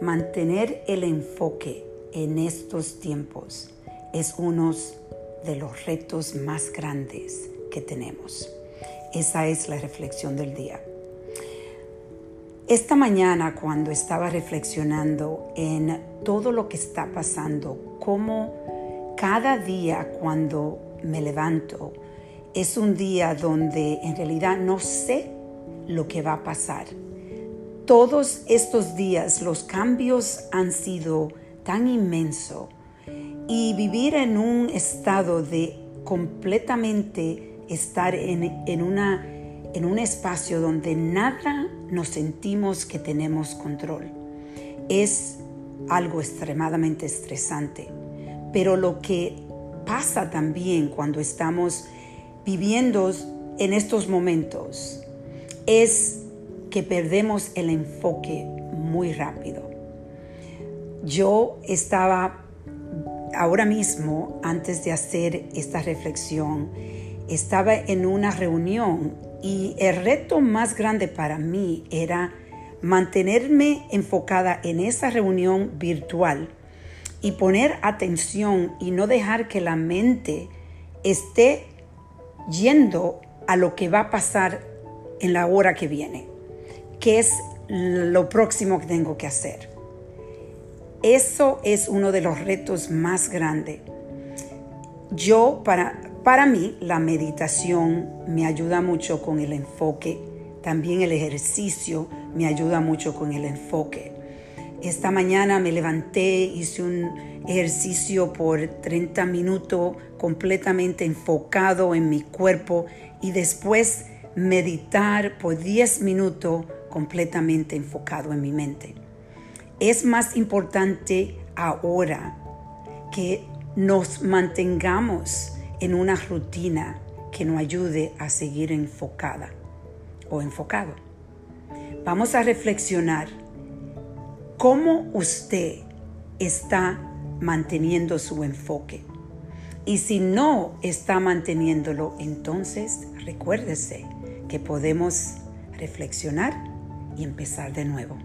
Mantener el enfoque en estos tiempos es uno de los retos más grandes que tenemos. Esa es la reflexión del día. Esta mañana cuando estaba reflexionando en todo lo que está pasando, cómo cada día cuando me levanto es un día donde en realidad no sé lo que va a pasar. Todos estos días los cambios han sido tan inmensos y vivir en un estado de completamente estar en, en, una, en un espacio donde nada nos sentimos que tenemos control es algo extremadamente estresante. Pero lo que pasa también cuando estamos viviendo en estos momentos es que perdemos el enfoque muy rápido. Yo estaba ahora mismo, antes de hacer esta reflexión, estaba en una reunión y el reto más grande para mí era mantenerme enfocada en esa reunión virtual y poner atención y no dejar que la mente esté yendo a lo que va a pasar en la hora que viene, que es lo próximo que tengo que hacer. Eso es uno de los retos más grandes. Yo, para, para mí, la meditación me ayuda mucho con el enfoque, también el ejercicio me ayuda mucho con el enfoque. Esta mañana me levanté, hice un ejercicio por 30 minutos completamente enfocado en mi cuerpo y después meditar por 10 minutos completamente enfocado en mi mente. Es más importante ahora que nos mantengamos en una rutina que nos ayude a seguir enfocada o enfocado. Vamos a reflexionar cómo usted está manteniendo su enfoque. Y si no está manteniéndolo, entonces recuérdese que podemos reflexionar y empezar de nuevo.